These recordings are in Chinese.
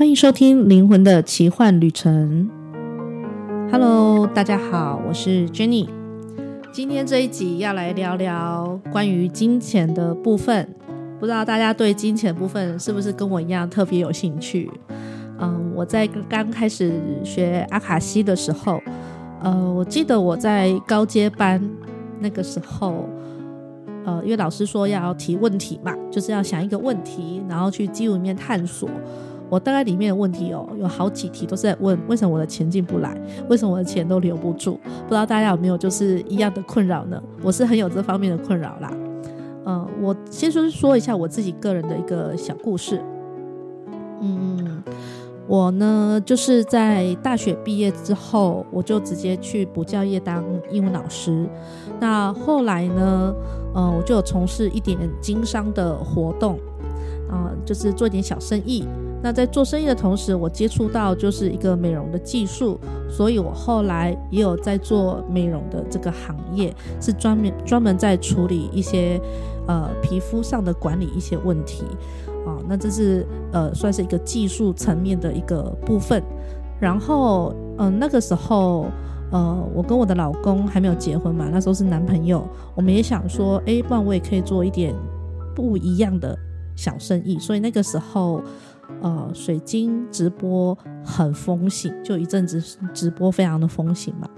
欢迎收听《灵魂的奇幻旅程》。Hello，大家好，我是 Jenny。今天这一集要来聊聊关于金钱的部分。不知道大家对金钱部分是不是跟我一样特别有兴趣？嗯，我在刚开始学阿卡西的时候，呃，我记得我在高阶班那个时候。呃，因为老师说要提问题嘛，就是要想一个问题，然后去记录里面探索。我大概里面的问题哦，有好几题都是在问为什么我的钱进不来，为什么我的钱都留不住？不知道大家有没有就是一样的困扰呢？我是很有这方面的困扰啦。呃，我先说说一下我自己个人的一个小故事。嗯。我呢，就是在大学毕业之后，我就直接去补教业当英文老师。那后来呢，呃，我就有从事一点经商的活动，啊、就是做一点小生意。那在做生意的同时，我接触到就是一个美容的技术，所以我后来也有在做美容的这个行业，是专门专门在处理一些呃皮肤上的管理一些问题。啊、那这是呃，算是一个技术层面的一个部分。然后，嗯、那个时候，呃，我跟我的老公还没有结婚嘛，那时候是男朋友。我们也想说，诶，不然我也可以做一点不一样的小生意。所以那个时候，呃，水晶直播很风行，就一阵子直播非常的风行嘛。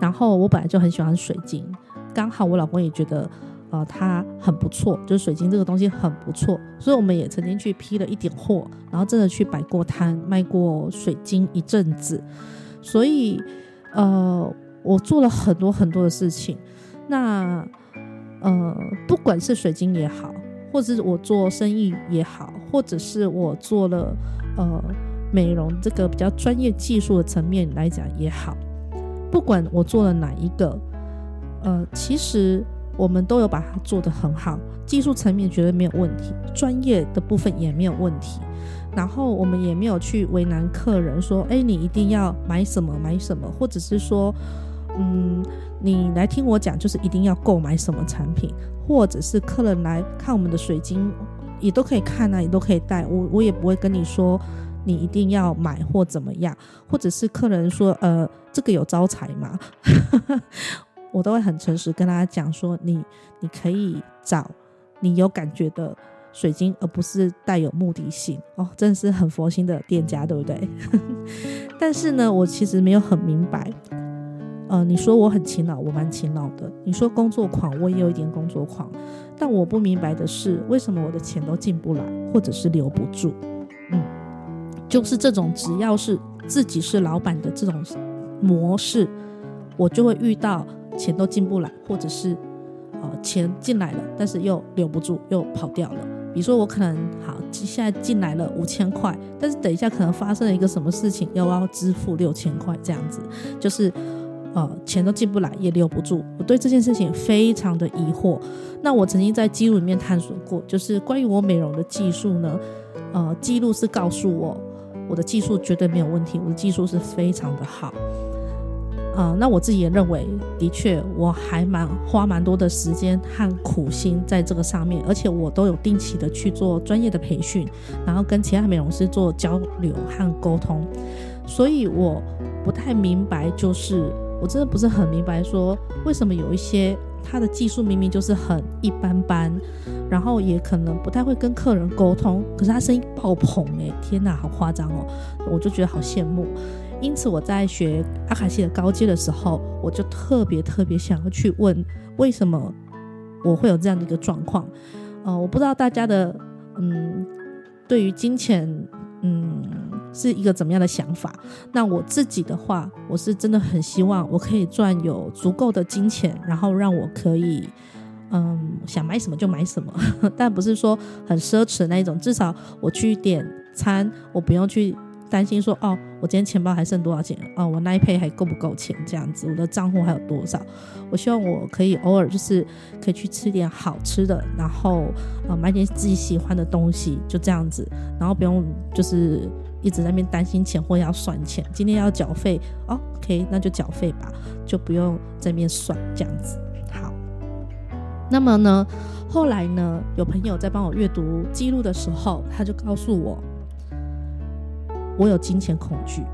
然后我本来就很喜欢水晶，刚好我老公也觉得。呃，它很不错，就是水晶这个东西很不错，所以我们也曾经去批了一点货，然后真的去摆过摊卖过水晶一阵子，所以呃，我做了很多很多的事情。那呃，不管是水晶也好，或者是我做生意也好，或者是我做了呃美容这个比较专业技术的层面来讲也好，不管我做了哪一个，呃，其实。我们都有把它做得很好，技术层面绝对没有问题，专业的部分也没有问题。然后我们也没有去为难客人，说：“哎，你一定要买什么买什么，或者是说，嗯，你来听我讲，就是一定要购买什么产品，或者是客人来看我们的水晶，也都可以看啊，也都可以戴。我我也不会跟你说你一定要买或怎么样，或者是客人说，呃，这个有招财吗？”我都会很诚实跟大家讲说，你你可以找你有感觉的水晶，而不是带有目的性哦。真的是很佛心的店家，对不对？但是呢，我其实没有很明白。呃，你说我很勤劳，我蛮勤劳的。你说工作狂，我也有一点工作狂。但我不明白的是，为什么我的钱都进不来，或者是留不住？嗯，就是这种只要是自己是老板的这种模式，我就会遇到。钱都进不来，或者是，呃，钱进来了，但是又留不住，又跑掉了。比如说我可能好，现在进来了五千块，但是等一下可能发生了一个什么事情，又要支付六千块，这样子，就是，呃，钱都进不来，也留不住。我对这件事情非常的疑惑。那我曾经在记录里面探索过，就是关于我美容的技术呢，呃，记录是告诉我，我的技术绝对没有问题，我的技术是非常的好。啊、呃，那我自己也认为，的确，我还蛮花蛮多的时间和苦心在这个上面，而且我都有定期的去做专业的培训，然后跟其他美容师做交流和沟通，所以我不太明白，就是我真的不是很明白，说为什么有一些他的技术明明就是很一般般，然后也可能不太会跟客人沟通，可是他声音爆棚诶，天哪，好夸张哦，我就觉得好羡慕。因此，我在学阿卡西的高阶的时候，我就特别特别想要去问，为什么我会有这样的一个状况？呃，我不知道大家的嗯，对于金钱嗯是一个怎么样的想法。那我自己的话，我是真的很希望我可以赚有足够的金钱，然后让我可以嗯想买什么就买什么，但不是说很奢侈那一种。至少我去点餐，我不用去。担心说哦，我今天钱包还剩多少钱？哦，我那一配还够不够钱？这样子，我的账户还有多少？我希望我可以偶尔就是可以去吃点好吃的，然后呃买点自己喜欢的东西，就这样子，然后不用就是一直在那边担心钱或要算钱。今天要缴费，，OK，那就缴费吧，就不用在那边算这样子。好，那么呢，后来呢，有朋友在帮我阅读记录的时候，他就告诉我。我有金钱恐惧。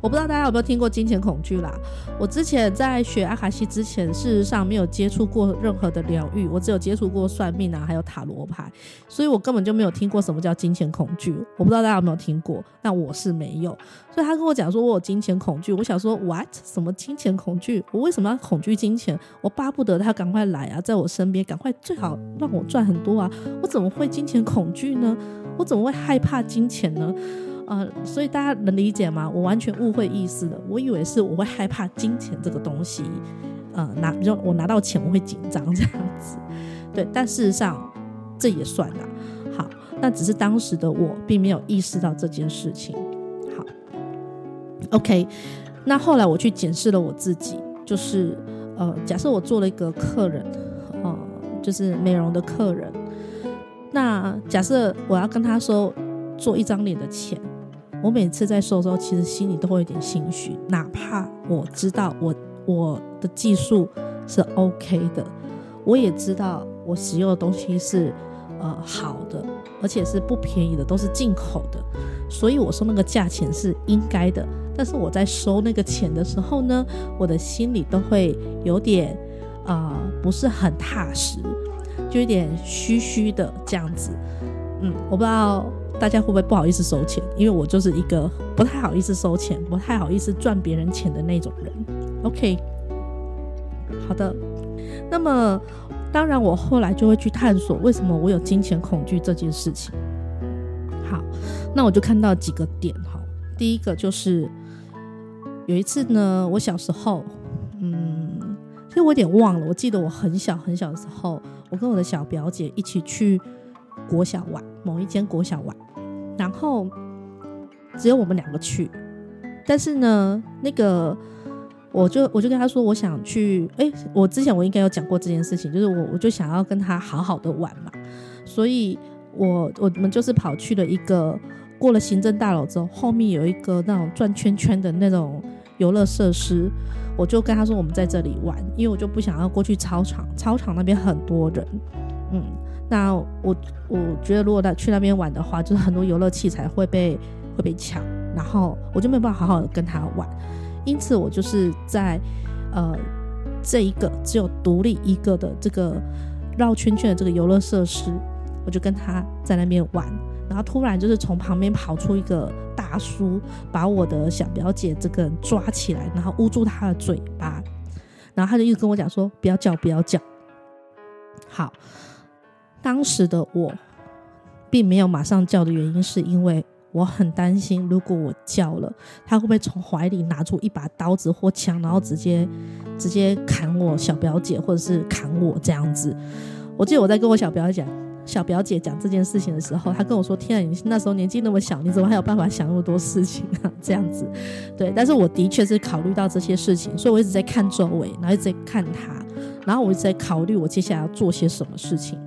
我不知道大家有没有听过金钱恐惧啦？我之前在学阿卡西之前，事实上没有接触过任何的疗愈，我只有接触过算命啊，还有塔罗牌，所以我根本就没有听过什么叫金钱恐惧。我不知道大家有没有听过，但我是没有。所以他跟我讲说我有金钱恐惧，我想说 what？什么金钱恐惧？我为什么要恐惧金钱？我巴不得他赶快来啊，在我身边，赶快最好让我赚很多啊！我怎么会金钱恐惧呢？我怎么会害怕金钱呢？呃，所以大家能理解吗？我完全误会意思了，我以为是我会害怕金钱这个东西，呃，拿比如我拿到钱我会紧张这样子，对，但事实上这也算了。好，那只是当时的我并没有意识到这件事情。好，OK，那后来我去检视了我自己，就是呃，假设我做了一个客人，呃，就是美容的客人，那假设我要跟他说做一张脸的钱。我每次在收的时候，其实心里都会有点心虚，哪怕我知道我我的技术是 OK 的，我也知道我使用的东西是呃好的，而且是不便宜的，都是进口的，所以我说那个价钱是应该的。但是我在收那个钱的时候呢，我的心里都会有点啊、呃，不是很踏实，就有点虚虚的这样子。嗯，我不知道。大家会不会不好意思收钱？因为我就是一个不太好意思收钱、不太好意思赚别人钱的那种人。OK，好的。那么，当然我后来就会去探索为什么我有金钱恐惧这件事情。好，那我就看到几个点哈。第一个就是有一次呢，我小时候，嗯，其实我有点忘了。我记得我很小很小的时候，我跟我的小表姐一起去国小玩，某一间国小玩。然后只有我们两个去，但是呢，那个我就我就跟他说，我想去。哎，我之前我应该有讲过这件事情，就是我我就想要跟他好好的玩嘛，所以我我们就是跑去了一个过了行政大楼之后，后面有一个那种转圈圈的那种游乐设施，我就跟他说我们在这里玩，因为我就不想要过去操场，操场那边很多人，嗯。那我我觉得，如果他去那边玩的话，就是很多游乐器材会被会被抢，然后我就没有办法好好的跟他玩。因此，我就是在呃这一个只有独立一个的这个绕圈圈的这个游乐设施，我就跟他在那边玩。然后突然就是从旁边跑出一个大叔，把我的小表姐这个人抓起来，然后捂住他的嘴巴，然后他就一直跟我讲说：“不要叫，不要叫。”好。当时的我并没有马上叫的原因，是因为我很担心，如果我叫了，他会不会从怀里拿出一把刀子或枪，然后直接直接砍我小表姐，或者是砍我这样子。我记得我在跟我小表姐讲小表姐讲这件事情的时候，她跟我说：“天啊，你那时候年纪那么小，你怎么还有办法想那么多事情啊？”这样子，对。但是我的确是考虑到这些事情，所以我一直在看周围，然后一直在看他，然后我一直在考虑我接下来要做些什么事情。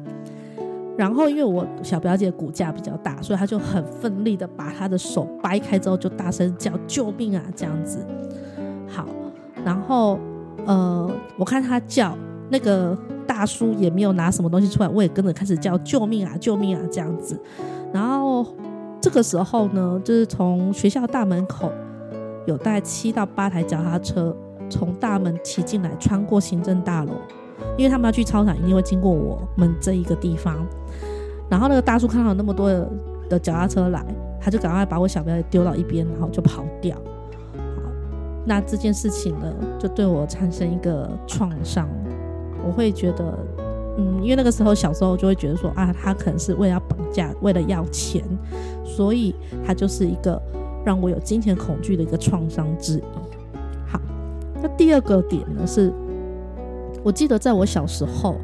然后，因为我小表姐骨架比较大，所以她就很奋力的把她的手掰开之后，就大声叫救命啊！这样子。好，然后呃，我看她叫那个大叔也没有拿什么东西出来，我也跟着开始叫救命啊！救命啊！这样子。然后这个时候呢，就是从学校大门口有大概七到八台脚踏车从大门骑进来，穿过行政大楼。因为他们要去操场，一定会经过我们这一个地方。然后那个大叔看到那么多的脚踏车来，他就赶快把我小表姐丢到一边，然后就跑掉。好，那这件事情呢，就对我产生一个创伤。我会觉得，嗯，因为那个时候小时候就会觉得说啊，他可能是为了要绑架，为了要钱，所以他就是一个让我有金钱恐惧的一个创伤之一。好，那第二个点呢是。我记得在我小时候，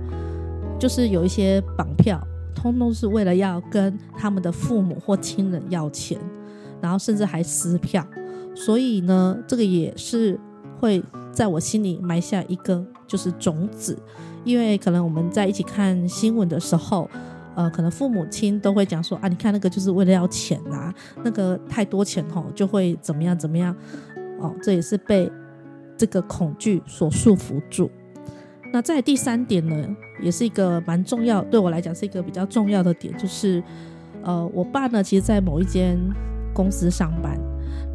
就是有一些绑票，通通是为了要跟他们的父母或亲人要钱，然后甚至还撕票。所以呢，这个也是会在我心里埋下一个就是种子，因为可能我们在一起看新闻的时候，呃，可能父母亲都会讲说啊，你看那个就是为了要钱啊，那个太多钱吼就会怎么样怎么样，哦，这也是被这个恐惧所束缚住。那在第三点呢，也是一个蛮重要，对我来讲是一个比较重要的点，就是，呃，我爸呢，其实，在某一间公司上班，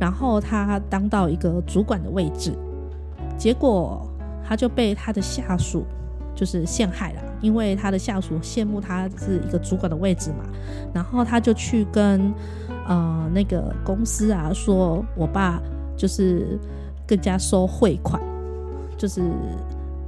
然后他当到一个主管的位置，结果他就被他的下属就是陷害了，因为他的下属羡慕他是一个主管的位置嘛，然后他就去跟呃那个公司啊说，我爸就是更加收贿款，就是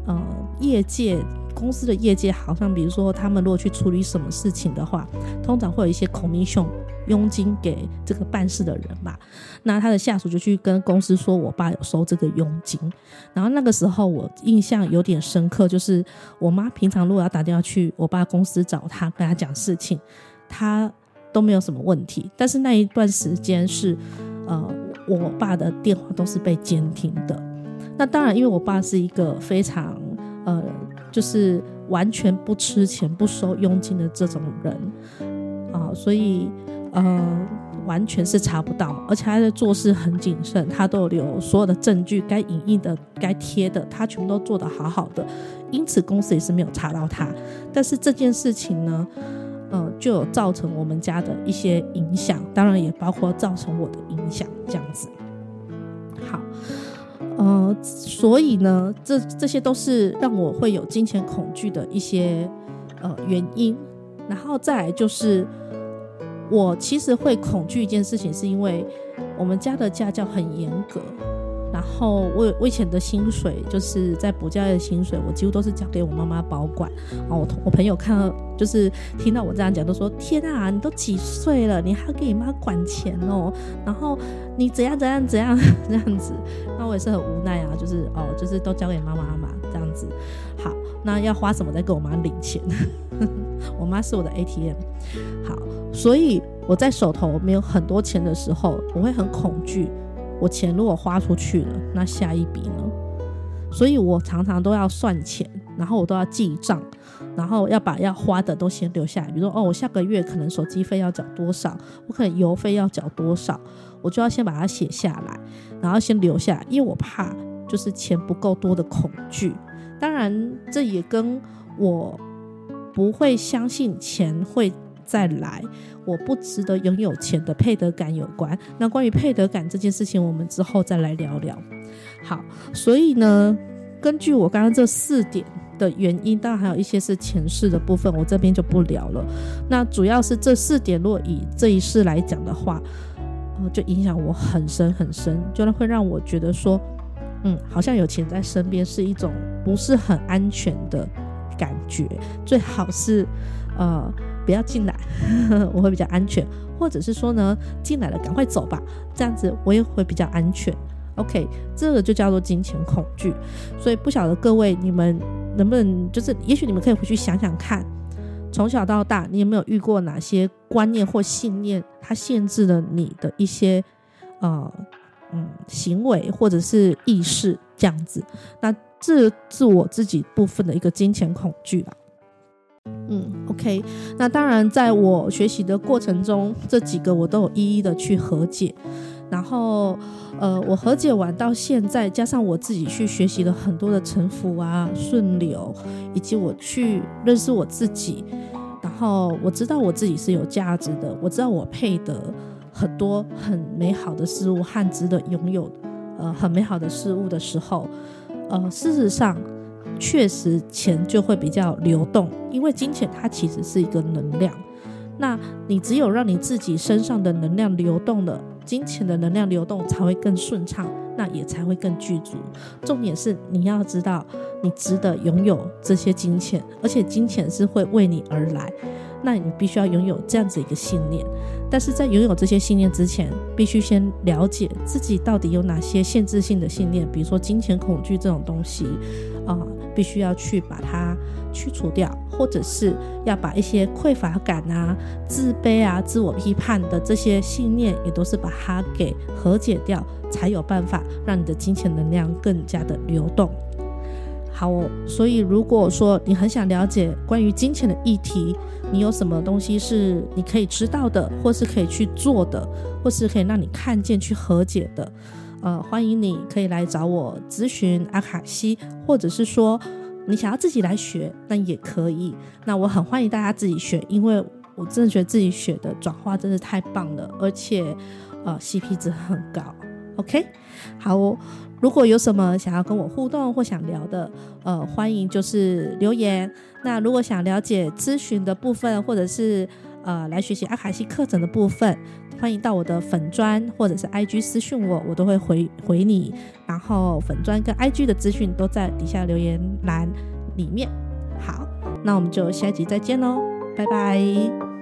呃业界。公司的业界好像，比如说他们如果去处理什么事情的话，通常会有一些 commission 佣金给这个办事的人吧。那他的下属就去跟公司说，我爸有收这个佣金。然后那个时候我印象有点深刻，就是我妈平常如果要打电话去我爸公司找他，跟他讲事情，他都没有什么问题。但是那一段时间是，呃，我爸的电话都是被监听的。那当然，因为我爸是一个非常呃。就是完全不吃钱、不收佣金的这种人啊，所以呃，完全是查不到，而且他的做事很谨慎，他都有留所有的证据，该影印的、该贴的，他全部都做得好好的，因此公司也是没有查到他。但是这件事情呢，呃，就有造成我们家的一些影响，当然也包括造成我的影响，这样子。好。呃，所以呢，这这些都是让我会有金钱恐惧的一些呃原因。然后再来就是，我其实会恐惧一件事情，是因为我们家的家教很严格。然后我我以前的薪水就是在补教业的薪水，我几乎都是交给我妈妈保管。然后我我朋友看到就是听到我这样讲，都说：天啊，你都几岁了，你还要给你妈管钱哦？然后你怎样怎样怎样这样子？那我也是很无奈啊，就是哦，就是都交给妈妈嘛，这样子。好，那要花什么再跟我妈领钱？我妈是我的 ATM。好，所以我在手头没有很多钱的时候，我会很恐惧。我钱如果花出去了，那下一笔呢？所以我常常都要算钱，然后我都要记账，然后要把要花的都先留下来。比如说，哦，我下个月可能手机费要缴多少，我可能邮费要缴多少，我就要先把它写下来，然后先留下来，因为我怕就是钱不够多的恐惧。当然，这也跟我不会相信钱会再来，我不值得拥有钱的配得感有关。那关于配得感这件事情，我们之后再来聊聊。好，所以呢，根据我刚刚这四点的原因，当然还有一些是前世的部分，我这边就不聊了。那主要是这四点，若以这一世来讲的话，呃，就影响我很深很深，就会让我觉得说，嗯，好像有钱在身边是一种不是很安全的感觉，最好是，呃。不要进来，我会比较安全，或者是说呢，进来了赶快走吧，这样子我也会比较安全。OK，这个就叫做金钱恐惧。所以不晓得各位你们能不能，就是也许你们可以回去想想看，从小到大你有没有遇过哪些观念或信念，它限制了你的一些呃嗯行为或者是意识这样子？那这是我自己部分的一个金钱恐惧啦。嗯，OK，那当然，在我学习的过程中，这几个我都有一一的去和解。然后，呃，我和解完到现在，加上我自己去学习了很多的臣服啊、顺流，以及我去认识我自己。然后，我知道我自己是有价值的，我知道我配得很多很美好的事物和值得拥有呃很美好的事物的时候，呃，事实上。确实，钱就会比较流动，因为金钱它其实是一个能量。那你只有让你自己身上的能量流动了，金钱的能量流动才会更顺畅，那也才会更具足。重点是你要知道，你值得拥有这些金钱，而且金钱是会为你而来。那你必须要拥有这样子一个信念。但是在拥有这些信念之前，必须先了解自己到底有哪些限制性的信念，比如说金钱恐惧这种东西啊。必须要去把它去除掉，或者是要把一些匮乏感啊、自卑啊、自我批判的这些信念，也都是把它给和解掉，才有办法让你的金钱能量更加的流动。好，所以如果说你很想了解关于金钱的议题，你有什么东西是你可以知道的，或是可以去做的，或是可以让你看见去和解的。呃，欢迎你可以来找我咨询阿卡西，或者是说你想要自己来学，那也可以。那我很欢迎大家自己学，因为我真的觉得自己学的转化真的太棒了，而且呃 CP 值很高。OK，好，如果有什么想要跟我互动或想聊的，呃，欢迎就是留言。那如果想了解咨询的部分，或者是呃来学习阿卡西课程的部分，欢迎到我的粉砖或者是 IG 私讯我，我都会回回你。然后粉砖跟 IG 的资讯都在底下留言栏里面。好，那我们就下一集再见喽，拜拜。